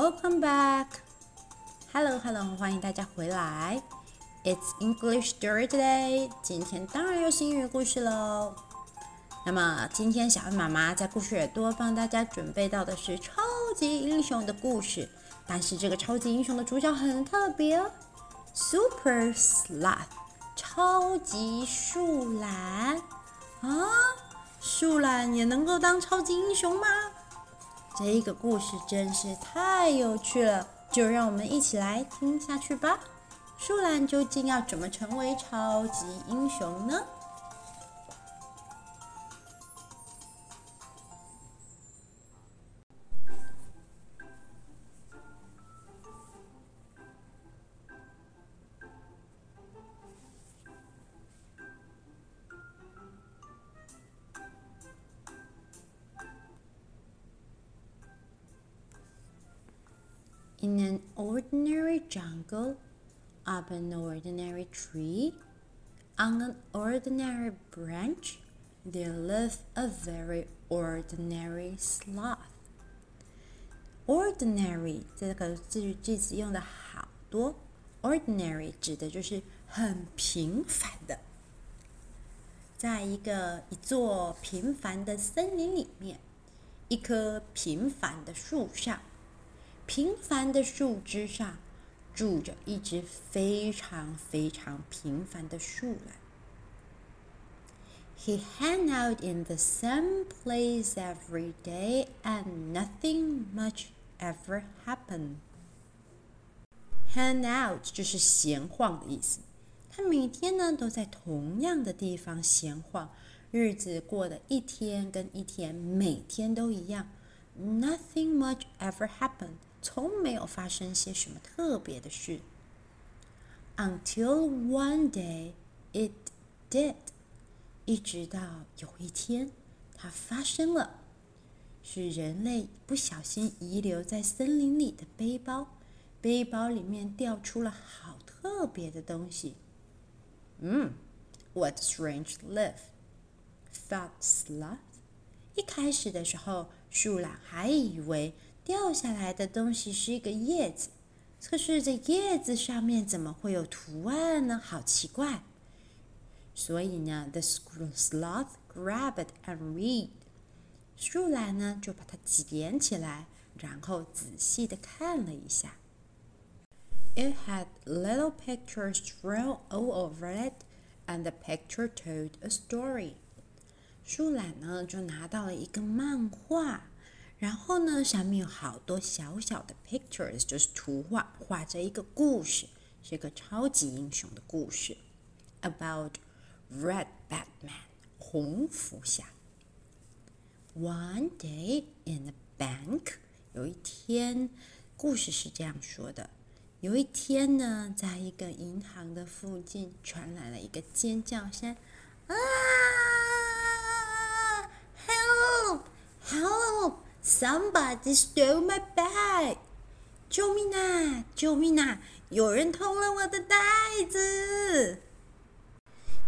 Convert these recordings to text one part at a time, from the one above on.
Welcome back. Hello, hello，欢迎大家回来。It's English Story Today. 今天当然又是英语故事喽。那么今天小恩妈妈在故事耳朵帮大家准备到的是超级英雄的故事，但是这个超级英雄的主角很特别哦，Super Sloth，超级树懒啊，树懒也能够当超级英雄吗？这个故事真是太有趣了，就让我们一起来听下去吧。树懒究竟要怎么成为超级英雄呢 ？In an ordinary jungle. Up an ordinary tree, on an ordinary branch, there lived a very ordinary sloth. Ordinary 这个字句子用的好多，ordinary 指的就是很平凡的。在一个一座平凡的森林里面，一棵平凡的树上， 平凡的树枝上。住着一只非常非常平凡的树懒。He hung out in the same place every day, and nothing much ever happened. Hang out 就是闲晃的意思。他每天呢都在同样的地方闲晃，日子过得一天跟一天，每天都一样。Nothing much ever happened. 从没有发生些什么特别的事，until one day it did，一直到有一天，它发生了，是人类不小心遗留在森林里的背包，背包里面掉出了好特别的东西。嗯，what strange leaf，thought Sloth。一开始的时候，树懒还以为。掉下来的东西是一个叶子，可是这叶子上面怎么会有图案呢？好奇怪！所以呢，the school sloth grabbed and read，树懒呢就把它捡起来，然后仔细的看了一下。It had little pictures drawn all over it, and the picture told a story。树懒呢就拿到了一个漫画。然后呢，上面有好多小小的 pictures，就是图画，画着一个故事，是一个超级英雄的故事，about Red Batman，红福侠。One day in the bank，有一天，故事是这样说的：有一天呢，在一个银行的附近传来了一个尖叫声，啊，Help，Help！Somebody stole my bag！救命啊！救命啊！有人偷了我的袋子。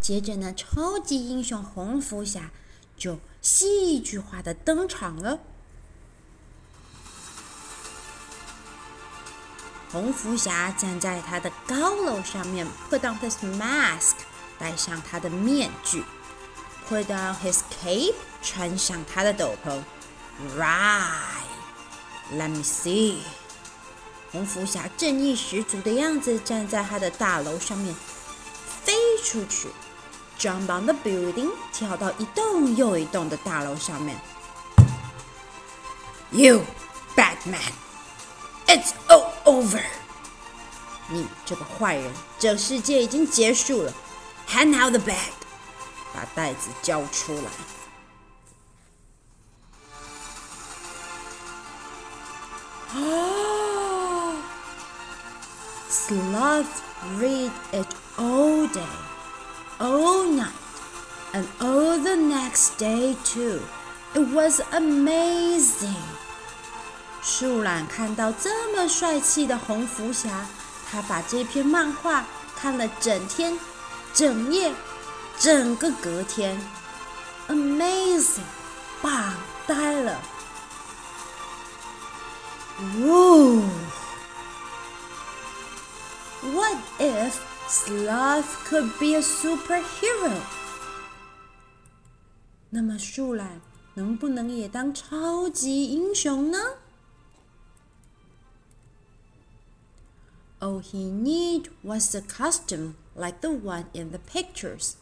接着呢，超级英雄红福侠就戏剧化的登场了。红福侠站在他的高楼上面，put on his mask，戴上他的面具；put on his cape，穿上他的斗篷。Right, let me see. 红福侠正义十足的样子，站在他的大楼上面，飞出去，jump on the building，跳到一栋又一栋的大楼上面。You, Batman, it's all over. 你这个坏人，这世界已经结束了。Hand out the bag，把袋子交出来。 Oh, Sloth read it all day, all night, and all the next day too. It was amazing. 树懒看到这么帅气的红福侠，他把这篇漫画看了整天、整夜、整个隔天。Amazing，棒呆了。Whoa! What if Sloth could be a superhero? 那么树懒能不能也当超级英雄呢？All he need was a costume like the one in the pictures.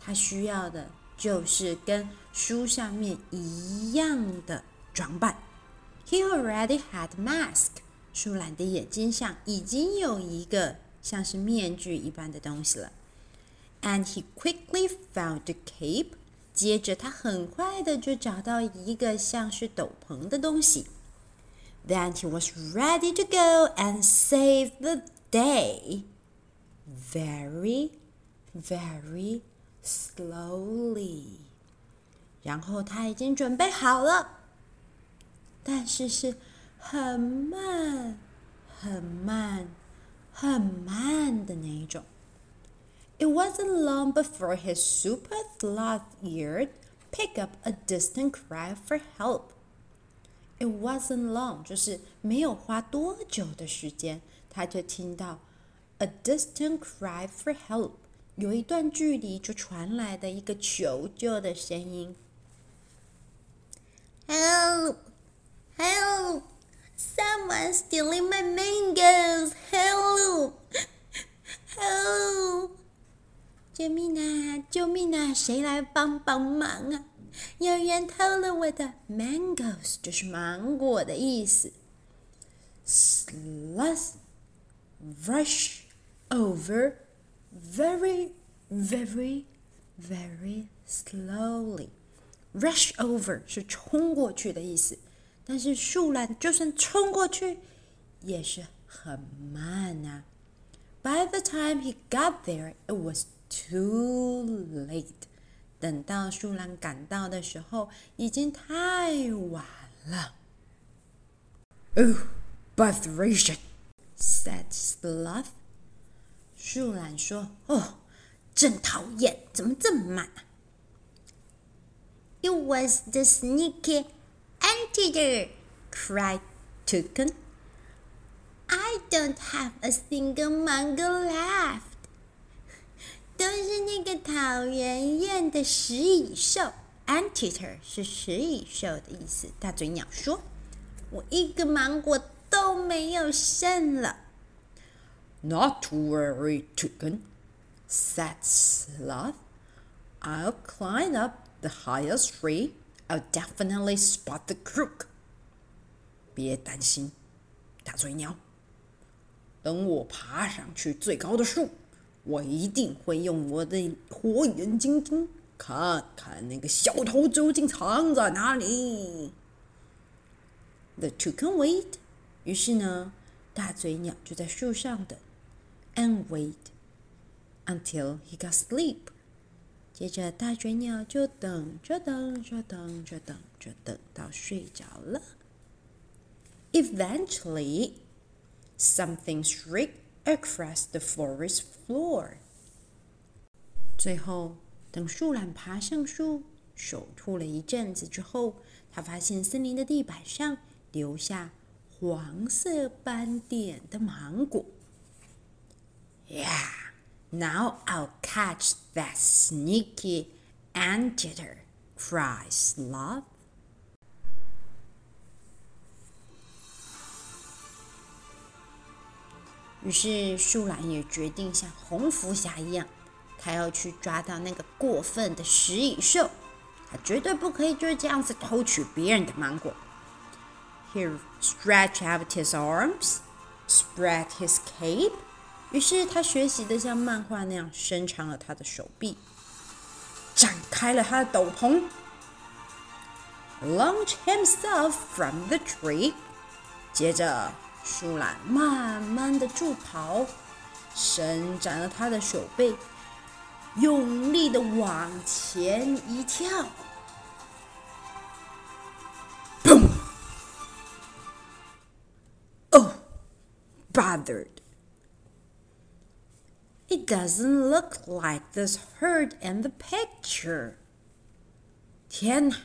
他需要的就是跟书上面一样的装扮。 He already had a mask. 树懒的眼睛上已经有一个像是面具一般的东西了。And he quickly found a cape. 接着，他很快的就找到一个像是斗篷的东西。Then he was ready to go and save the day. Very, very slowly. 然后他已经准备好了， 但是是很慢、很慢、很慢的那一种。It wasn't long before his super sloth ear picked up a distant cry for help. It wasn't long，就是没有花多久的时间，他就听到 a distant cry for help，有一段距离就传来的一个求救的声音。Help! Help! Someone's stealing my mangoes! Help! Help! 救命啊！救命啊！谁来帮帮忙啊？有人偷了我的 mangoes，就是芒果的意思。Sloth rush over very, very, very slowly. Rush over 是冲过去的意思， 但是树懒就算冲过去也是很慢啊。By the time he got there, it was Too late，等到树懒赶到的时候，已经太晚了。Oh, botheration！said Sloth。树懒说：“哦，真讨厌，怎么这么慢啊？”It was the sneaky anteater cried Toucan. I don't have a single mango left. 都是那个讨人厌的食蚁兽，Anteater 是食蚁兽的意思。大嘴鸟说：“我一个芒果都没有剩了。” Not to worry, Toucan, said Sloth. I'll climb up the highest tree. I'll definitely spot the crook. 别担心，大嘴鸟。等我爬上去最高的树。我一定会用我的火眼金睛看看那个小偷究竟藏在哪里。The two can wait，于是呢，大嘴鸟就在树上等，and wait until he got sleep。接着，大嘴鸟就等着等着等着等着等到睡着了。Eventually, something shrieked across the forest floor。最后，等树懒爬上树，守护了一阵子之后，他发现森林的地板上留下黄色斑点的芒果。Yeah, now I'll catch that sneaky anteater, cried Sloth. 于是树懒也决定像红福侠一样，他要去抓到那个过分的食蚁兽，他绝对不可以就这样子偷取别人的芒果。He stretched out his arms, spread his cape。 于是他学习的像漫画那样伸长了他的手臂，展开了他的斗篷，launch himself from the tree。接着。树懒慢慢的助跑，伸展了他的手背，用力的往前一跳。砰！Oh, bothered! It doesn't look like this herd in the picture. 天哪，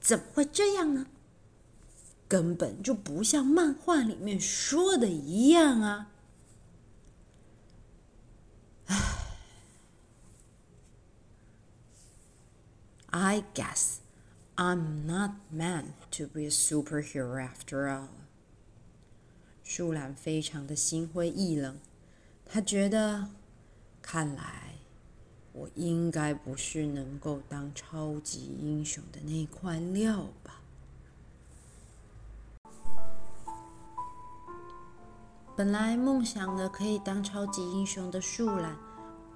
怎么会这样呢？ 根本就不像漫画里面说的一样啊！唉，I guess I'm not meant to be a superhero after all。树懒非常的心灰意冷，他觉得， 看来我应该不是能够当超级英雄的那块料吧。本来梦想的可以当超级英雄的树懒，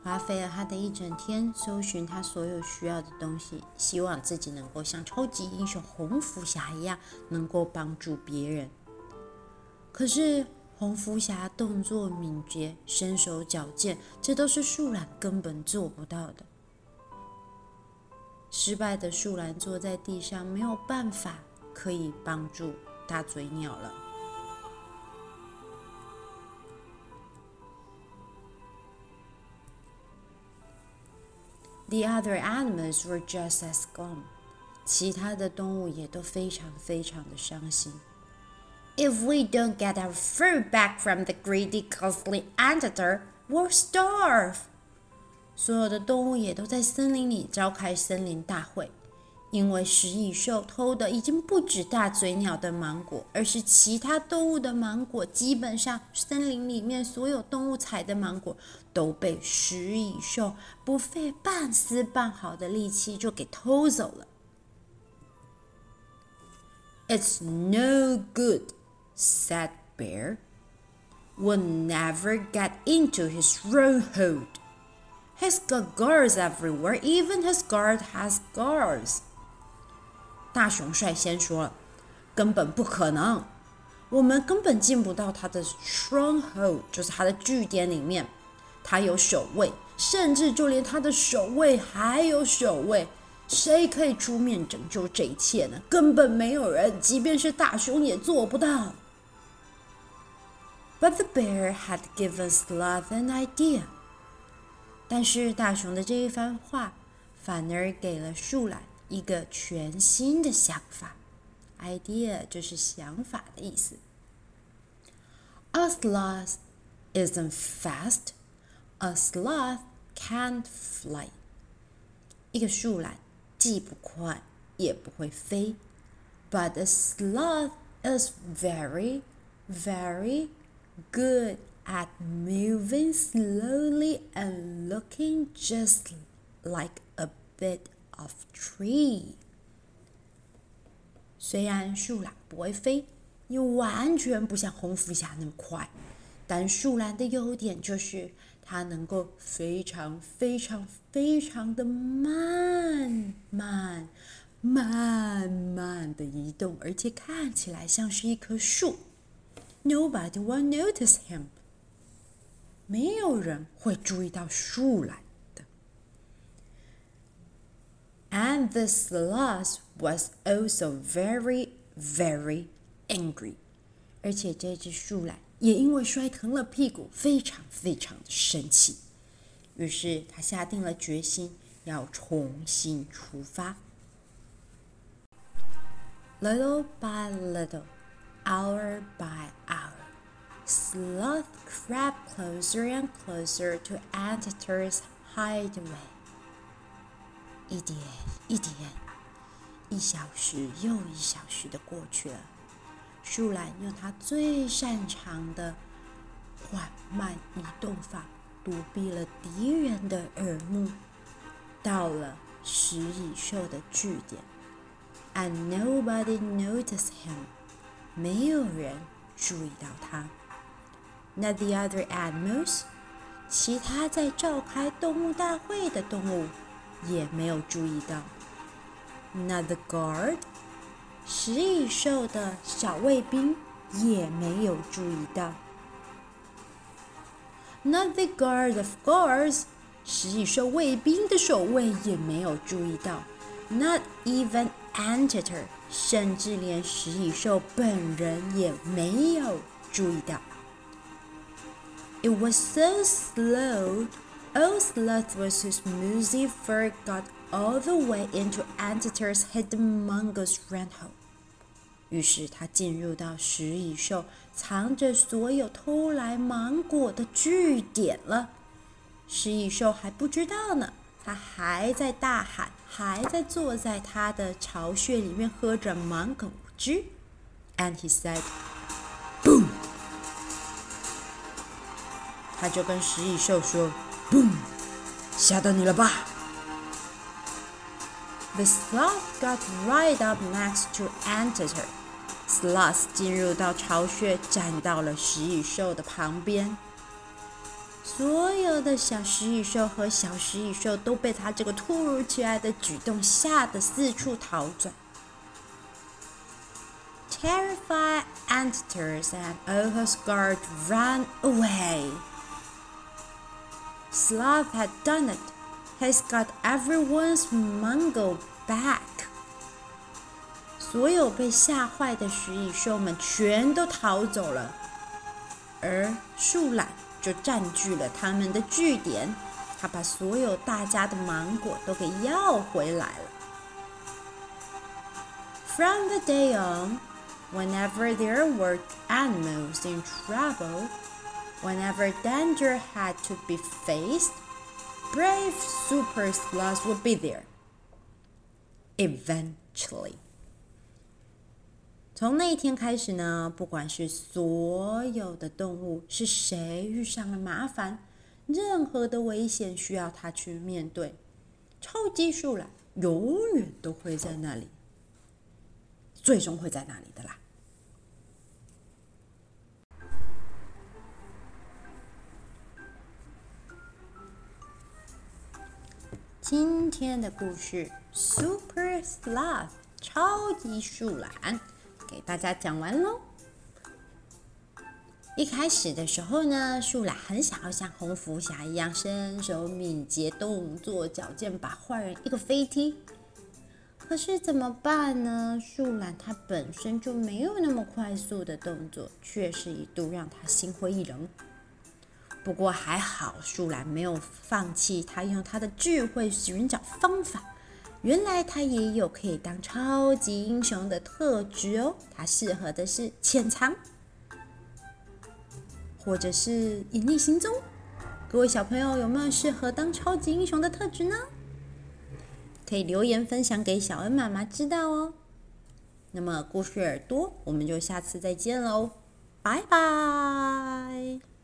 花费了他的一整天搜寻他所有需要的东西，希望自己能够像超级英雄红福侠一样，能够帮助别人。可是红福侠动作敏捷、身手矫健，这都是树懒根本做不到的。失败的树懒坐在地上，没有办法可以帮助大嘴鸟了。The other animals were just as gone. 其他的动物也都非常非常的伤心。If we don't get our food back from the greedy, costly anteater, we'll starve. 所有的动物也都在森林里召开森林大会。因为食蚁兽偷的已经不止大嘴鸟的芒果，而是其他动物的芒果。基本上，森林里面所有动物采的芒果都被食蚁兽不费半丝半毫的力气就给偷走了。It's no good, Said Bear. will never get into his stronghold. He's got guards everywhere, even his guard has guards. 大熊率先说了：“根本不可能，我们根本进不到他的 stronghold，就是他的据点里面。他有守卫，甚至就连他的守卫还有守卫。谁可以出面拯救这一切呢？根本没有人，即便是大熊也做不到。” But the bear had given Sloth an idea。但是大熊的这一番话，反而给了树懒。一个全新的想法，idea 就是想法的意思。A sloth isn't fast. A sloth can't fly. 一个树懒既不快也不会飞，but a sloth is very, very good at moving slowly and looking just like a bit of tree。虽然树懒不会飞，又完全不像红福侠那么快，但树懒的优点就是它能够非常非常非常的慢慢慢慢的移动，而且看起来像是一棵树。Nobody will notice him。没有人会注意到树懒的。And the sloth was also very, very angry. 而且这只树懒也因为摔疼了屁股，非常非常的生气。于是他下定了决心，要重新出发。Little by little, hour by hour, Sloth crept closer and closer to Anteater's hideaway. 一点一点，一小时又一小时的过去了。树懒用它最擅长的缓慢移动法，躲避了敌人的耳目，到了食蚁兽的据点。And nobody noticed him， 没有人注意到他。Not the other animals，其他在召开动物大会的动物。也没有注意到。Not the guard，食蚁兽的小卫兵也没有注意到。Not the guard of guards，食蚁兽卫兵的守卫也没有注意到。Not even Anteater，甚至连食蚁兽本人也没有注意到。It was so slow. Old Sloth was whose smoothie got all the way into Anteater's hidden mongoose rat hole. 于是他进入到食蚁兽藏着所有偷来芒果的据点了。食蚁兽还不知道呢， 他还在大喊，还在坐在他的巢穴里面喝着芒果汁。And he said, "Boom!" 他就跟食蚁兽说：“Boom！吓到你了吧？” The sloth got right up next to enter. Sloth 进入到巢穴，站到了食蚁兽的旁边。所有的小食蚁兽和小食蚁兽都被他这个突如其来的举动吓得四处逃窜。Terrified anteaters and all his guards ran away. Sloth had done it. He's got everyone's mango back. 所有被吓坏的食蚁兽们全都逃走了，而树懒就占据了他们的据点。他把所有大家的芒果都给要回来了。From the day on, whenever there were animals in trouble, Whenever danger had to be faced, brave super sloths would be there. Eventually， 从那一天开始呢，不管是所有的动物，是谁遇上了麻烦，任何的危险需要它去面对，超级树懒永远都会在那里，最终会在那里的啦。今天的故事，Super Sloth 超级树懒，给大家讲完喽。一开始的时候呢，树懒很想要像红福侠一样身手敏捷、动作矫健，把坏人一个飞踢。可是怎么办呢？树懒它本身就没有那么快速的动作，却是一度让他心灰意冷。不过还好，树懒没有放弃，他用他的智慧寻找方法。原来他也有可以当超级英雄的特质哦。他适合的是潜藏，或者是隐匿行踪。各位小朋友有没有适合当超级英雄的特质呢？可以留言分享给小恩妈妈知道哦。那么故事耳朵，我们就下次再见喽，拜拜。